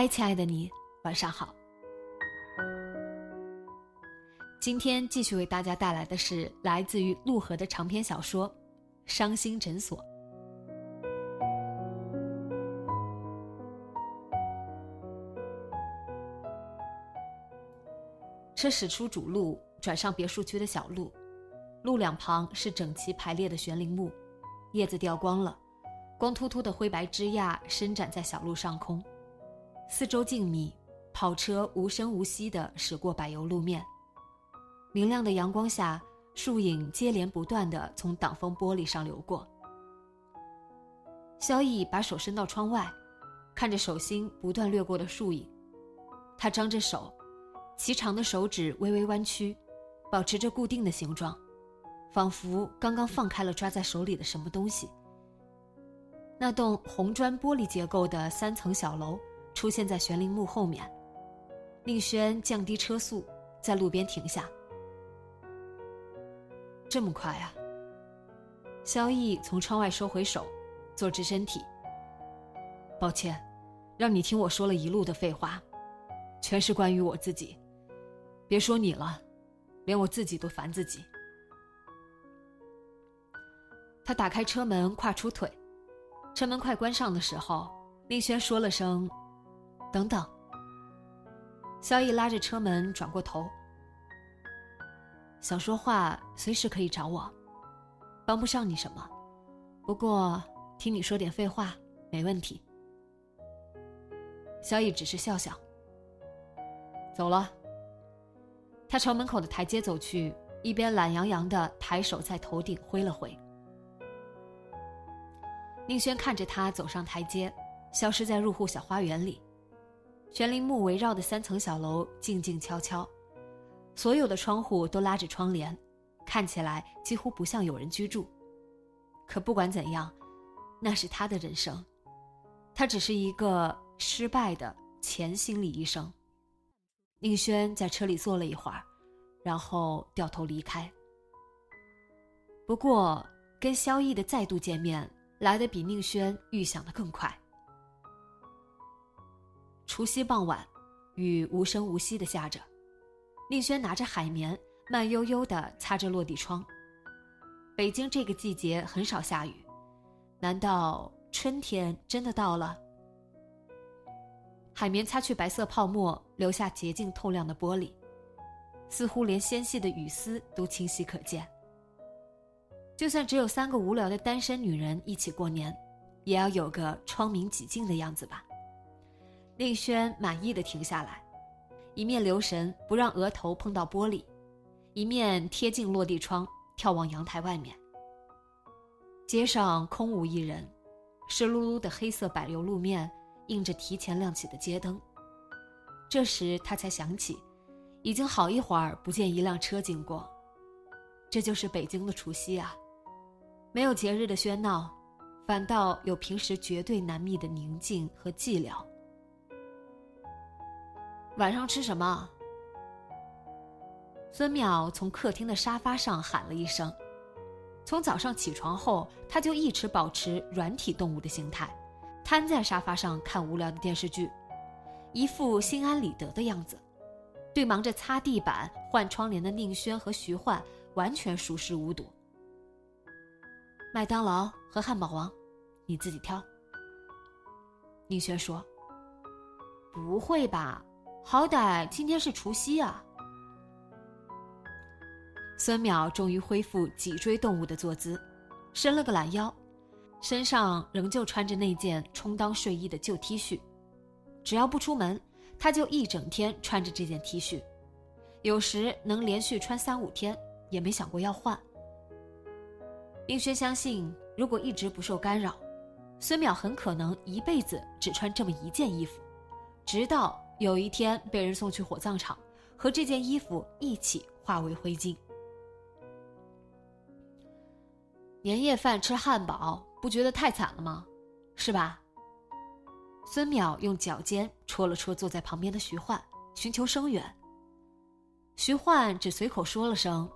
嗨，亲爱的你，晚上好。今天继续为大家带来的是来自于陆河的长篇小说《伤心诊所》。车驶出主路，转上别墅区的小路，路两旁是整齐排列的悬铃木，叶子掉光了，光秃秃的灰白枝桠伸展在小路上空。四周静谧，跑车无声无息地驶过柏油路面。明亮的阳光下，树影接连不断地从挡风玻璃上流过。萧逸把手伸到窗外，看着手心不断掠过的树影，他张着手，齐长的手指微微弯曲，保持着固定的形状，仿佛刚刚放开了抓在手里的什么东西。那栋红砖玻璃结构的三层小楼。出现在玄铃木后面，宁轩降低车速，在路边停下。这么快啊！萧逸从窗外收回手，坐直身体。抱歉，让你听我说了一路的废话，全是关于我自己。别说你了，连我自己都烦自己。他打开车门，跨出腿，车门快关上的时候，宁轩说了声。等等，萧逸拉着车门转过头，想说话随时可以找我，帮不上你什么，不过听你说点废话没问题。萧逸只是笑笑，走了。他朝门口的台阶走去，一边懒洋洋的抬手在头顶挥了挥。宁轩看着他走上台阶，消失在入户小花园里。悬铃木围绕的三层小楼静静悄悄，所有的窗户都拉着窗帘，看起来几乎不像有人居住。可不管怎样，那是他的人生，他只是一个失败的前心理医生。宁轩在车里坐了一会儿，然后掉头离开。不过，跟萧逸的再度见面来的比宁轩预想的更快。除夕傍晚，雨无声无息的下着，宁轩拿着海绵，慢悠悠地擦着落地窗。北京这个季节很少下雨，难道春天真的到了？海绵擦去白色泡沫，留下洁净透亮的玻璃，似乎连纤细的雨丝都清晰可见。就算只有三个无聊的单身女人一起过年，也要有个窗明几净的样子吧。令轩满意的停下来，一面留神不让额头碰到玻璃，一面贴近落地窗眺望阳台外面。街上空无一人，湿漉漉的黑色柏油路面映着提前亮起的街灯。这时他才想起，已经好一会儿不见一辆车经过。这就是北京的除夕啊，没有节日的喧闹，反倒有平时绝对难觅的宁静和寂寥。晚上吃什么？孙淼从客厅的沙发上喊了一声。从早上起床后，他就一直保持软体动物的形态，瘫在沙发上看无聊的电视剧，一副心安理得的样子，对忙着擦地板、换窗帘的宁轩和徐焕完全熟视无睹。麦当劳和汉堡王，你自己挑。宁轩说：“不会吧？”好歹今天是除夕啊！孙淼终于恢复脊椎动物的坐姿，伸了个懒腰，身上仍旧穿着那件充当睡衣的旧 T 恤。只要不出门，他就一整天穿着这件 T 恤，有时能连续穿三五天，也没想过要换。英轩相信，如果一直不受干扰，孙淼很可能一辈子只穿这么一件衣服，直到有一天被人送去火葬场。和这件衣服一起化为灰烬。年夜饭吃汉堡，不觉得太惨了吗？是吧？孙淼用脚尖戳了戳坐在旁边的徐焕，寻求声援。徐焕只随口说了声：“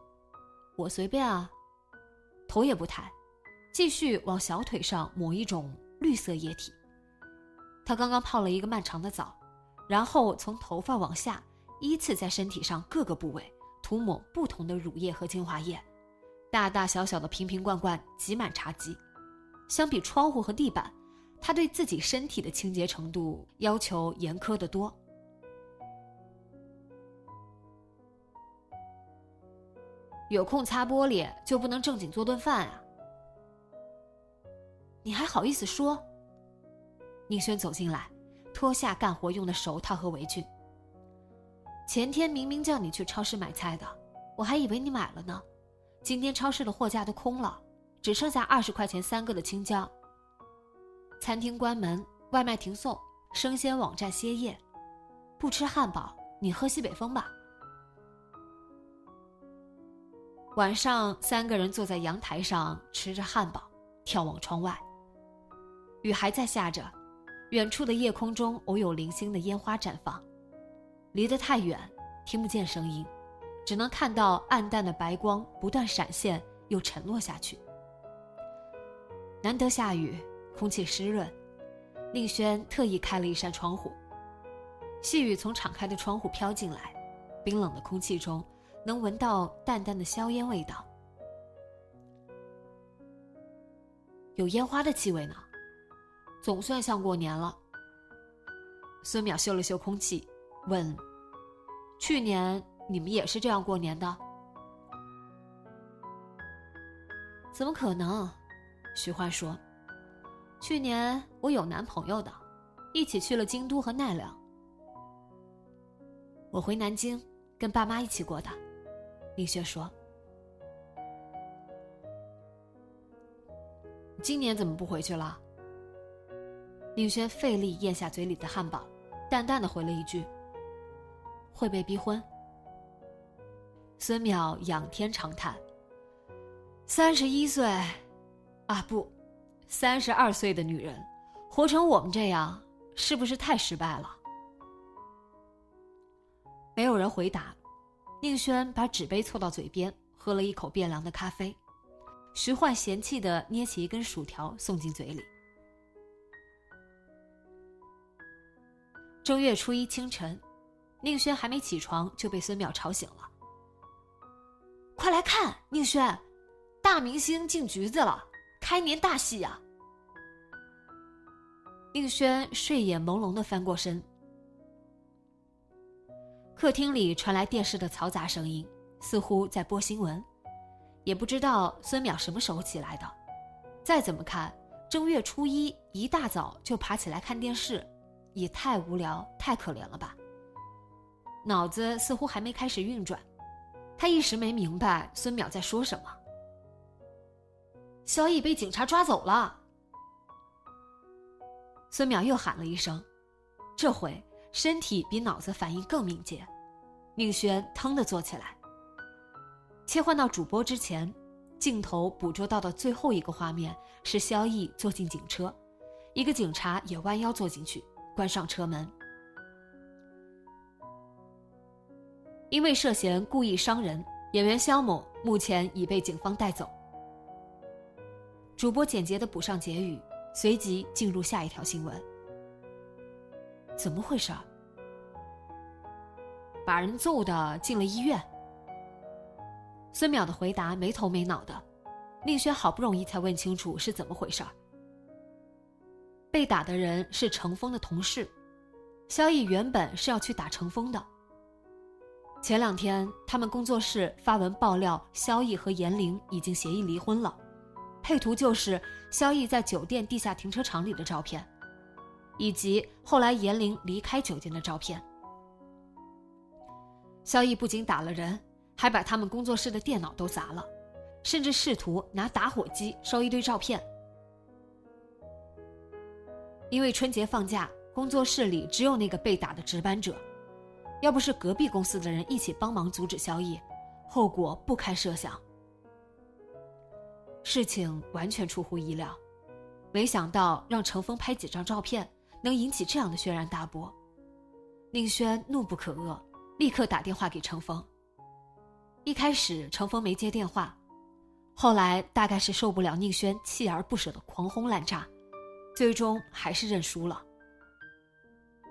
我随便啊。”头也不抬，继续往小腿上抹一种绿色液体。他刚刚泡了一个漫长的澡，然后从头发往下。依次在身体上各个部位涂抹不同的乳液和精华液，大大小小的瓶瓶罐罐挤满茶几。相比窗户和地板，他对自己身体的清洁程度要求严苛得多。有空擦玻璃就不能正经做顿饭啊？你还好意思说？宁轩走进来，脱下干活用的手套和围裙。前天明明叫你去超市买菜的，我还以为你买了呢。今天超市的货架都空了，只剩下二十块钱三个的青椒。餐厅关门，外卖停送，生鲜网站歇业。不吃汉堡，你喝西北风吧。晚上，三个人坐在阳台上吃着汉堡，眺望窗外。雨还在下着，远处的夜空中偶有零星的烟花绽放。离得太远，听不见声音，只能看到暗淡的白光不断闪现又沉落下去。难得下雨，空气湿润，宁轩特意开了一扇窗户，细雨从敞开的窗户飘进来，冰冷的空气中能闻到淡淡的硝烟味道，有烟花的气味呢，总算像过年了。孙淼嗅了嗅空气。问：“去年你们也是这样过年的？怎么可能？”徐焕说：“去年我有男朋友的，一起去了京都和奈良。我回南京跟爸妈一起过的。”林雪说：“今年怎么不回去了？”宁轩费力咽下嘴里的汉堡，淡淡的回了一句。会被逼婚。孙淼仰天长叹：“三十一岁，啊不，三十二岁的女人，活成我们这样，是不是太失败了？”没有人回答。宁轩把纸杯凑到嘴边，喝了一口变凉的咖啡。徐焕嫌弃的捏起一根薯条送进嘴里。正月初一清晨。宁轩还没起床就被孙淼吵醒了。快来看，宁轩，大明星进局子了，开年大戏呀！宁轩睡眼朦胧的翻过身，客厅里传来电视的嘈杂声音，似乎在播新闻。也不知道孙淼什么时候起来的。再怎么看，正月初一一大早就爬起来看电视，也太无聊、太可怜了吧。脑子似乎还没开始运转，他一时没明白孙淼在说什么。萧逸被警察抓走了。孙淼又喊了一声，这回身体比脑子反应更敏捷。宁轩腾的坐起来。切换到主播之前，镜头捕捉到的最后一个画面是萧逸坐进警车，一个警察也弯腰坐进去，关上车门。因为涉嫌故意伤人，演员肖某目前已被警方带走。主播简洁的补上结语，随即进入下一条新闻。怎么回事？把人揍的进了医院。孙淼的回答没头没脑的，宁轩好不容易才问清楚是怎么回事。被打的人是程峰的同事，萧逸原本是要去打程峰的。前两天，他们工作室发文爆料，萧逸和严玲已经协议离婚了，配图就是萧逸在酒店地下停车场里的照片，以及后来严玲离开酒店的照片。萧逸不仅打了人，还把他们工作室的电脑都砸了，甚至试图拿打火机烧一堆照片。因为春节放假，工作室里只有那个被打的值班者。要不是隔壁公司的人一起帮忙阻止萧逸，后果不堪设想。事情完全出乎意料，没想到让程峰拍几张照片能引起这样的轩然大波。宁轩怒不可遏，立刻打电话给程峰。一开始程峰没接电话，后来大概是受不了宁轩锲而不舍的狂轰滥炸，最终还是认输了。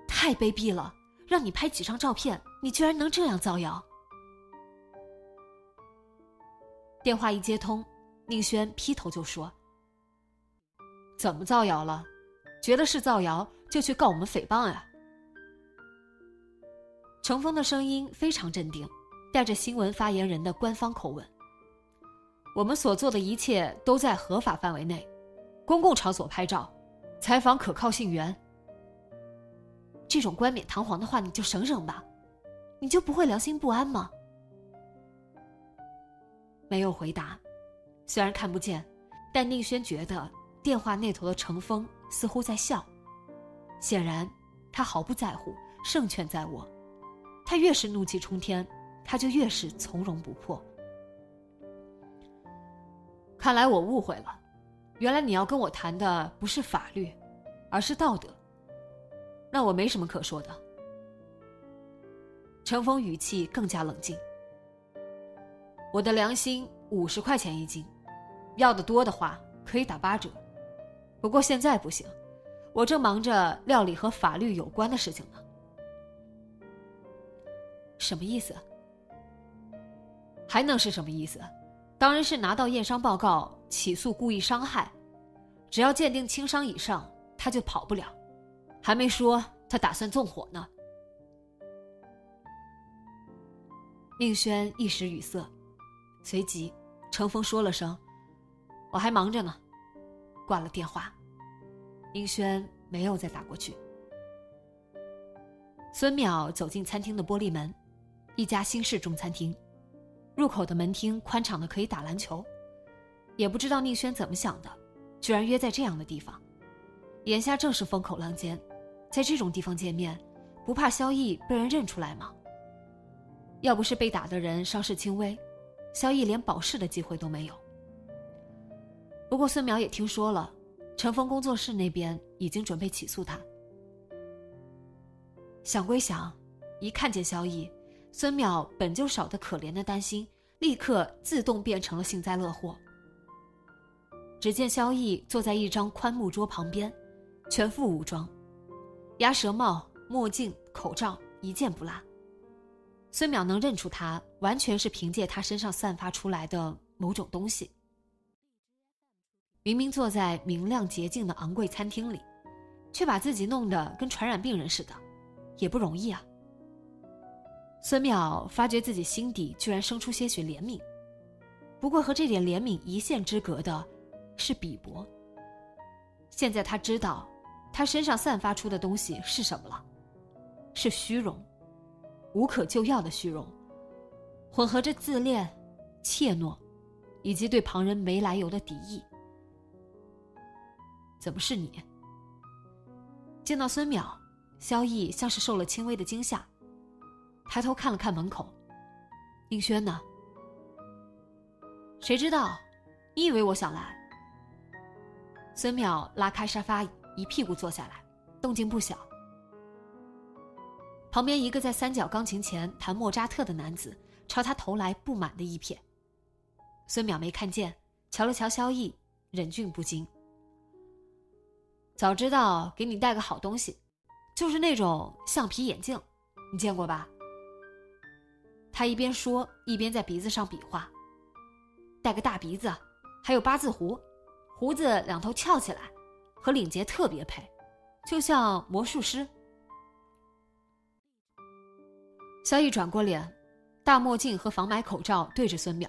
太卑鄙了！让你拍几张照片，你居然能这样造谣！电话一接通，宁轩劈头就说：“怎么造谣了？觉得是造谣就去告我们诽谤呀！”程峰的声音非常镇定，带着新闻发言人的官方口吻：“我们所做的一切都在合法范围内，公共场所拍照，采访可靠信源。”这种冠冕堂皇的话，你就省省吧，你就不会良心不安吗？没有回答，虽然看不见，但宁轩觉得电话那头的程峰似乎在笑，显然他毫不在乎，胜券在握。他越是怒气冲天，他就越是从容不迫。看来我误会了，原来你要跟我谈的不是法律，而是道德。那我没什么可说的。程峰语气更加冷静。我的良心五十块钱一斤，要的多的话可以打八折，不过现在不行，我正忙着料理和法律有关的事情呢。什么意思？还能是什么意思？当然是拿到验伤报告起诉故意伤害，只要鉴定轻伤以上，他就跑不了。还没说他打算纵火呢。宁轩一时语塞，随即程峰说了声：“我还忙着呢。”挂了电话。宁轩没有再打过去。孙淼走进餐厅的玻璃门，一家新式中餐厅，入口的门厅宽敞的可以打篮球。也不知道宁轩怎么想的，居然约在这样的地方。眼下正是风口浪尖。在这种地方见面，不怕萧逸被人认出来吗？要不是被打的人伤势轻微，萧逸连保释的机会都没有。不过孙淼也听说了，陈峰工作室那边已经准备起诉他。想归想，一看见萧逸，孙淼本就少得可怜的担心，立刻自动变成了幸灾乐祸。只见萧逸坐在一张宽木桌旁边，全副武装。鸭舌帽、墨镜、口罩一件不落。孙淼能认出他，完全是凭借他身上散发出来的某种东西。明明坐在明亮洁净的昂贵餐厅里，却把自己弄得跟传染病人似的，也不容易啊。孙淼发觉自己心底居然生出些许怜悯，不过和这点怜悯一线之隔的，是鄙薄。现在他知道。他身上散发出的东西是什么了？是虚荣，无可救药的虚荣，混合着自恋、怯懦，以及对旁人没来由的敌意。怎么是你？见到孙淼，萧逸像是受了轻微的惊吓，抬头看了看门口，宁轩呢？谁知道？你以为我想来？孙淼拉开沙发。一屁股坐下来，动静不小。旁边一个在三角钢琴前弹莫扎特的男子朝他投来不满的一瞥。孙淼没看见，瞧了瞧萧逸，忍俊不禁。早知道给你带个好东西，就是那种橡皮眼镜，你见过吧？他一边说，一边在鼻子上比划。带个大鼻子，还有八字胡，胡子两头翘起来。和领结特别配，就像魔术师。萧逸转过脸，大墨镜和防霾口罩对着孙淼，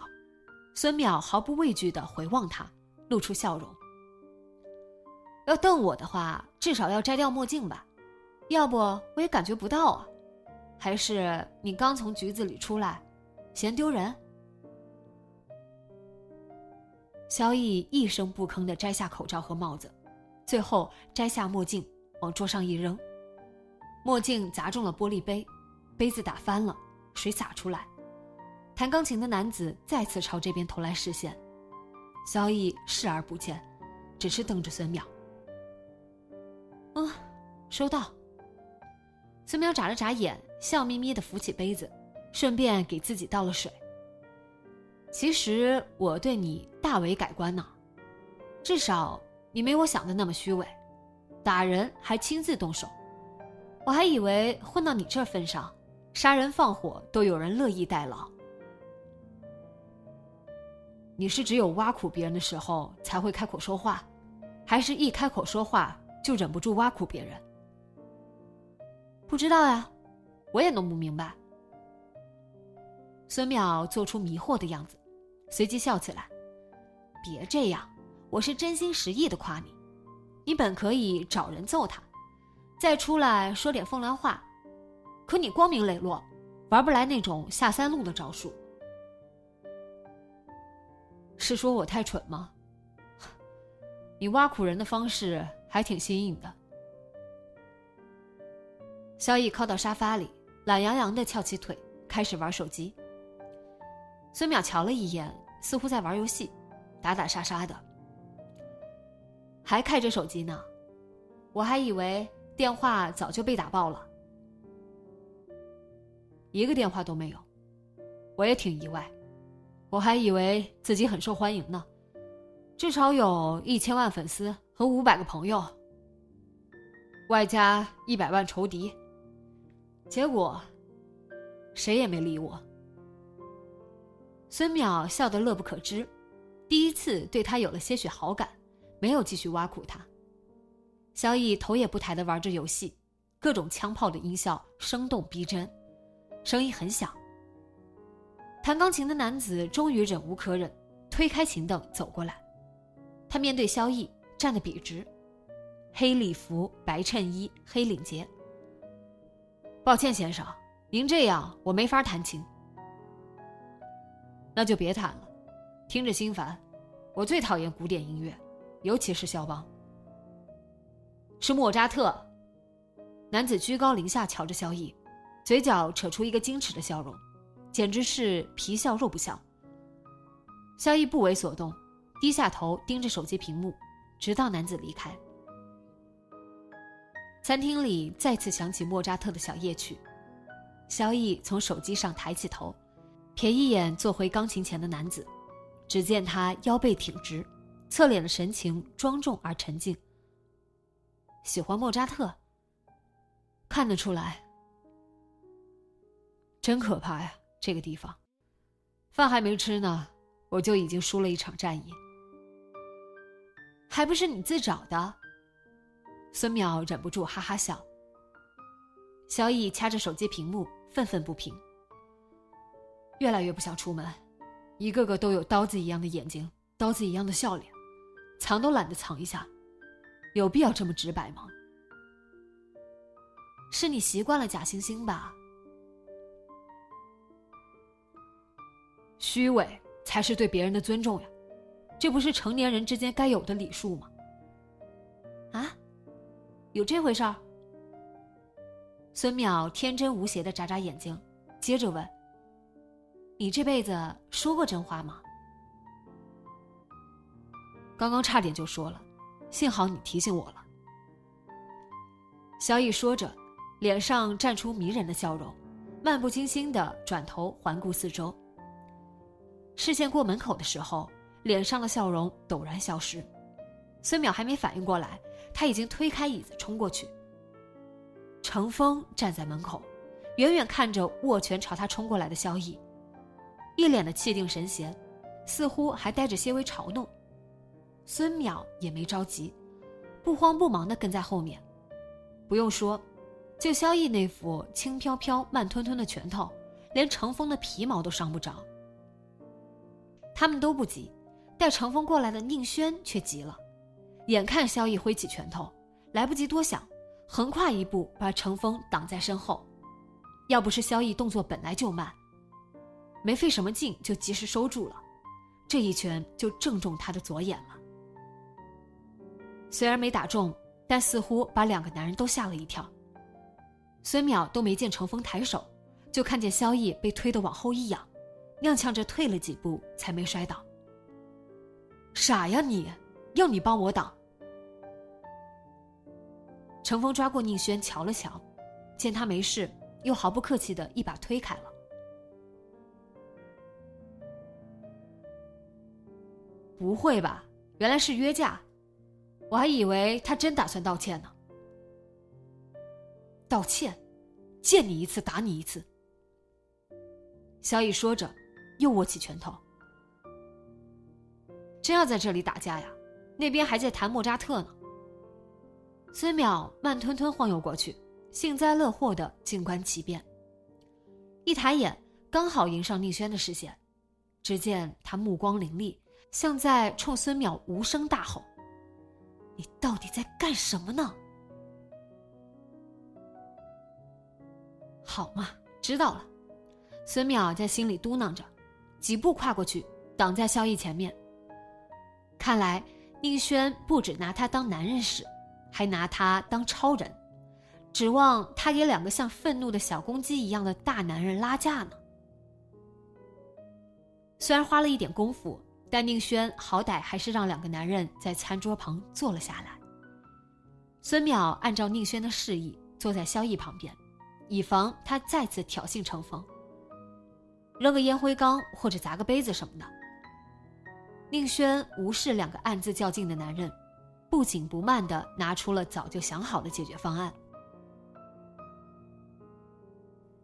孙淼毫不畏惧的回望他，露出笑容。要瞪我的话，至少要摘掉墨镜吧，要不我也感觉不到啊。还是你刚从局子里出来，嫌丢人？萧逸一声不吭的摘下口罩和帽子，最后摘下墨镜，往桌上一扔，墨镜砸中了玻璃杯，杯子打翻了，水洒出来。弹钢琴的男子再次朝这边投来视线，萧逸视而不见，只是瞪着孙淼。嗯，收到。孙淼眨了眨眼，笑眯眯的扶起杯子，顺便给自己倒了水。其实我对你大为改观呢，至少你没我想的那么虚伪，打人还亲自动手。我还以为混到你这份上，杀人放火都有人乐意代劳。你是只有挖苦别人的时候才会开口说话，还是一开口说话就忍不住挖苦别人？不知道呀，我也弄不明白。孙淼做出迷惑的样子，随即笑起来：“别这样，我是真心实意的夸你。你本可以找人揍他，再出来说点风凉话，可你光明磊落，玩不来那种下三路的招数。是说我太蠢吗？你挖苦人的方式还挺新颖的。”萧逸靠到沙发里，懒洋洋的翘起腿，开始玩手机。孙淼瞧了一眼，似乎在玩游戏，打打杀杀的，还开着手机呢。我还以为电话早就被打爆了，一个电话都没有。我也挺意外，我还以为自己很受欢迎呢，至少有一千万粉丝和五百个朋友，外加一百万仇敌。结果，谁也没理我。孙淼笑得乐不可支，第一次对他有了些许好感，没有继续挖苦他。萧逸头也不抬的玩着游戏，各种枪炮的音效生动逼真，声音很响。弹钢琴的男子终于忍无可忍，推开琴凳走过来，他面对萧逸站得笔直，黑礼服、白衬衣、黑领结。抱歉，先生，您这样我没法弹琴。那就别弹了，听着心烦。我最讨厌古典音乐，尤其是肖邦。是莫扎特。男子居高临下瞧着萧逸，嘴角扯出一个矜持的笑容，简直是皮笑肉不笑。萧逸不为所动，低下头盯着手机屏幕，直到男子离开。餐厅里再次响起莫扎特的小夜曲，萧逸从手机上抬起头，瞥一眼坐回钢琴前的男子，只见他腰背挺直，侧脸的神情庄重而沉静。喜欢莫扎特，看得出来。真可怕呀，这个地方，饭还没吃呢，我就已经输了一场战役，还不是你自找的。孙淼忍不住哈哈笑。萧逸掐着手机屏幕，愤愤不平。越来越不想出门，一个个都有刀子一样的眼睛，刀子一样的笑脸，藏都懒得藏一下，有必要这么直白吗？是你习惯了假惺惺吧？虚伪才是对别人的尊重呀，这不是成年人之间该有的礼数吗？啊？有这回事儿？孙淼天真无邪的眨眨眼睛，接着问：“你这辈子说过真话吗？”刚刚差点就说了，幸好你提醒我了。萧逸说着，脸上绽出迷人的笑容，漫不经心的转头环顾四周。视线过门口的时候，脸上的笑容陡然消失。孙淼还没反应过来。他已经推开椅子冲过去。程峰站在门口，远远看着握拳朝他冲过来的萧逸，一脸的气定神闲，似乎还带着些微嘲弄。孙淼也没着急，不慌不忙的跟在后面。不用说，就萧逸那副轻飘飘、慢吞吞的拳头，连程峰的皮毛都伤不着。他们都不急，带程峰过来的宁轩却急了，眼看萧逸挥起拳头，来不及多想，横跨一步把程峰挡在身后。要不是萧逸动作本来就慢，没费什么劲就及时收住了，这一拳就正中他的左眼了。虽然没打中，但似乎把两个男人都吓了一跳。孙淼都没见程峰抬手，就看见萧逸被推得往后一仰，踉跄着退了几步才没摔倒。傻呀你，要你帮我挡。程峰抓过宁轩瞧了瞧，见他没事。又毫不客气的一把推开了。不会吧？原来是约架，我还以为他真打算道歉呢。道歉，见你一次打你一次。萧逸说着，又握起拳头。真要在这里打架呀？那边还在谈莫扎特呢。孙淼慢吞吞晃悠过去。幸灾乐祸的静观其变。一抬眼，刚好迎上宁轩的视线，只见他目光凌厉，像在冲孙淼无声大吼：“你到底在干什么呢？”好嘛，知道了。孙淼在心里嘟囔着，几步跨过去，挡在萧逸前面。看来宁轩不止拿他当男人使，还拿他当超人。指望他给两个像愤怒的小公鸡一样的大男人拉架呢？虽然花了一点功夫，但宁轩好歹还是让两个男人在餐桌旁坐了下来。孙淼按照宁轩的示意坐在萧逸旁边，以防他再次挑衅程峰，扔个烟灰缸或者砸个杯子什么的。宁轩无视两个暗自较劲的男人，不紧不慢的拿出了早就想好的解决方案。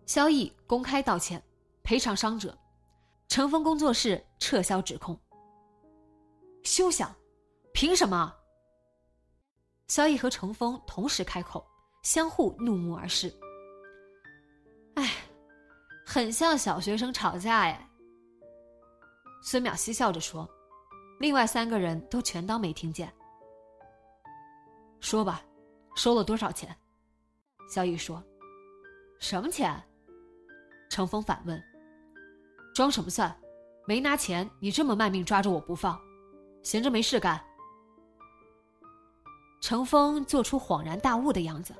萧逸公开道歉，赔偿伤者，程峰工作室撤销指控。休想！凭什么？萧逸和程峰同时开口，相互怒目而视。哎，很像小学生吵架哎。孙淼嬉笑着说，另外三个人都全当没听见。说吧，收了多少钱？萧逸说：“什么钱？”程峰反问：“装什么蒜？没拿钱，你这么卖命抓着我不放，闲着没事干？”程峰做出恍然大悟的样子：“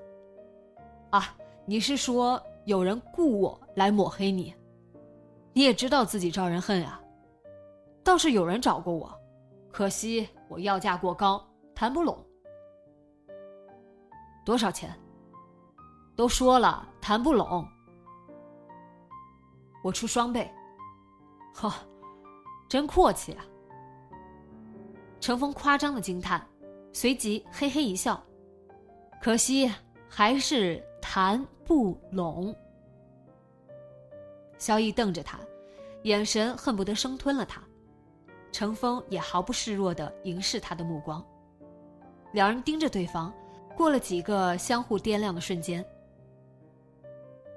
啊，你是说有人雇我来抹黑你？你也知道自己招人恨啊。倒是有人找过我，可惜我要价过高，谈不拢。多少钱？都说了，谈不拢。”我出双倍，呵，真阔气啊！程峰夸张的惊叹，随即嘿嘿一笑。可惜还是谈不拢。萧逸瞪着他，眼神恨不得生吞了他。程峰也毫不示弱的凝视他的目光，两人盯着对方，过了几个相互掂量的瞬间。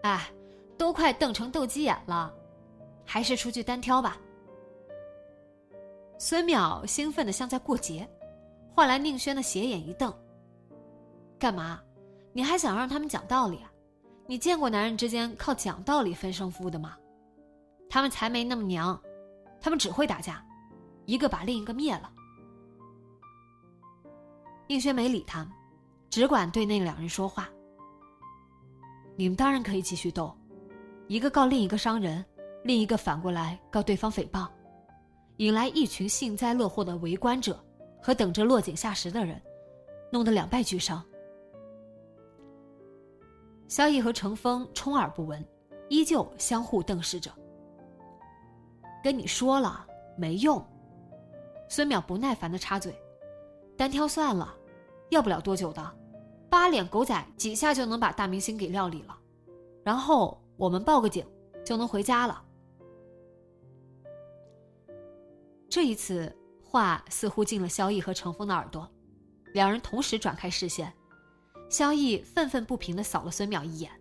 哎。都快瞪成斗鸡眼了，还是出去单挑吧。孙淼兴奋的像在过节，换来宁轩的斜眼一瞪：“干嘛？你还想让他们讲道理啊？你见过男人之间靠讲道理分胜负的吗？他们才没那么娘，他们只会打架，一个把另一个灭了。”宁轩没理他们，只管对那两人说话：“你们当然可以继续斗。”一个告另一个伤人，另一个反过来告对方诽谤，引来一群幸灾乐祸的围观者和等着落井下石的人，弄得两败俱伤。萧逸和程峰充耳不闻，依旧相互瞪视着。跟你说了没用，孙淼不耐烦的插嘴：“单挑算了，要不了多久的，八脸狗仔几下就能把大明星给料理了，然后。”我们报个警，就能回家了。这一次话似乎进了萧逸和程峰的耳朵，两人同时转开视线。萧逸愤愤不平的扫了孙淼一眼，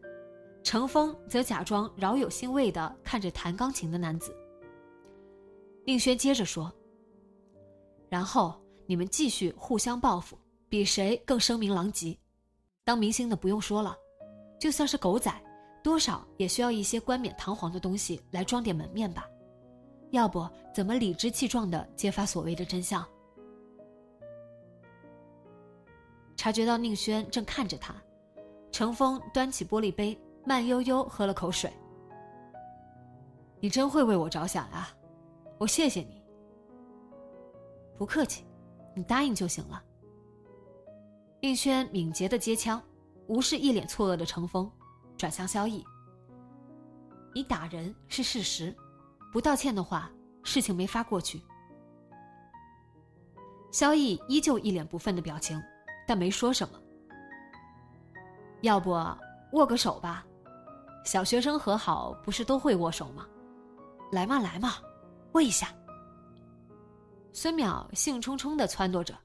程峰则假装饶有兴味的看着弹钢琴的男子。宁轩接着说：“然后你们继续互相报复，比谁更声名狼藉。当明星的不用说了，就算是狗仔，多少也需要一些冠冕堂皇的东西来装点门面吧。要不怎么理直气壮的揭发所谓的真相？”察觉到宁轩正看着他，程峰端起玻璃杯，慢悠悠喝了口水。你真会为我着想啊！我谢谢你。不客气，你答应就行了。宁轩敏捷的接枪，无视一脸错愕的程峰，转向萧逸：“你打人是事实，不道歉的话，事情没法过去。”萧逸依旧一脸不忿的表情，但没说什么。要不握个手吧？小学生和好不是都会握手吗？来嘛来嘛！握一下。孙淼兴冲冲的撺掇着，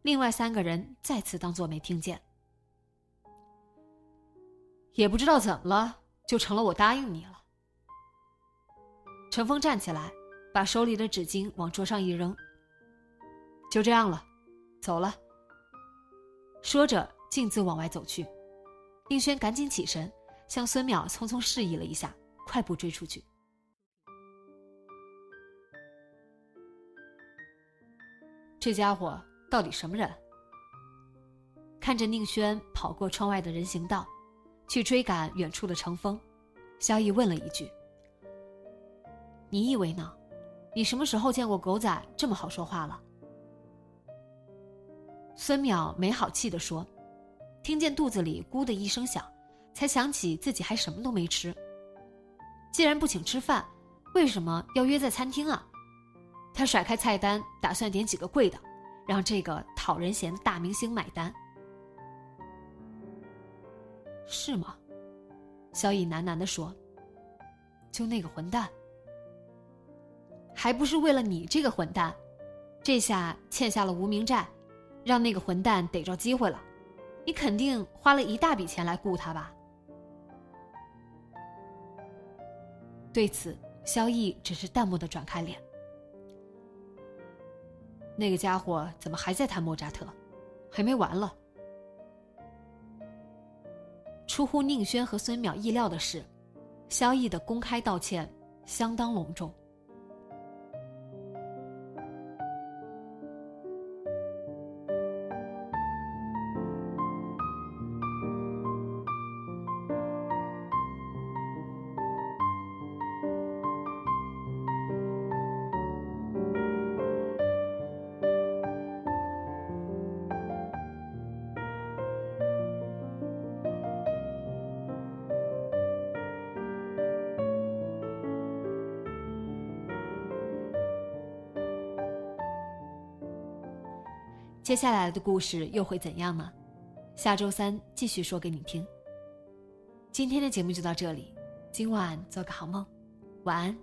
另外三个人再次当做没听见。也不知道怎么了，就成了我答应你了。陈峰站起来，把手里的纸巾往桌上一扔。就这样了，走了。说着，径自往外走去。宁轩赶紧起身，向孙淼匆匆示意了一下，快步追出去。这家伙到底什么人？看着宁轩跑过窗外的人行道，去追赶远处的程峰，萧逸问了一句：“你以为呢？你什么时候见过狗仔这么好说话了？”孙淼没好气的说：“听见肚子里咕的一声响，才想起自己还什么都没吃。既然不请吃饭，为什么要约在餐厅啊？”他甩开菜单，打算点几个贵的，让这个讨人嫌的大明星买单，是吗？萧逸喃喃的说：“就那个混蛋，还不是为了你这个混蛋，这下欠下了无名债，让那个混蛋逮着机会了，你肯定花了一大笔钱来雇他吧？”对此，萧逸只是淡漠的转开脸。那个家伙怎么还在谈莫扎特？还没完了！出乎宁轩和孙淼意料的是，萧逸的公开道歉相当隆重。接下来的故事又会怎样呢？下周三继续说给你听。今天的节目就到这里，今晚做个好梦，晚安。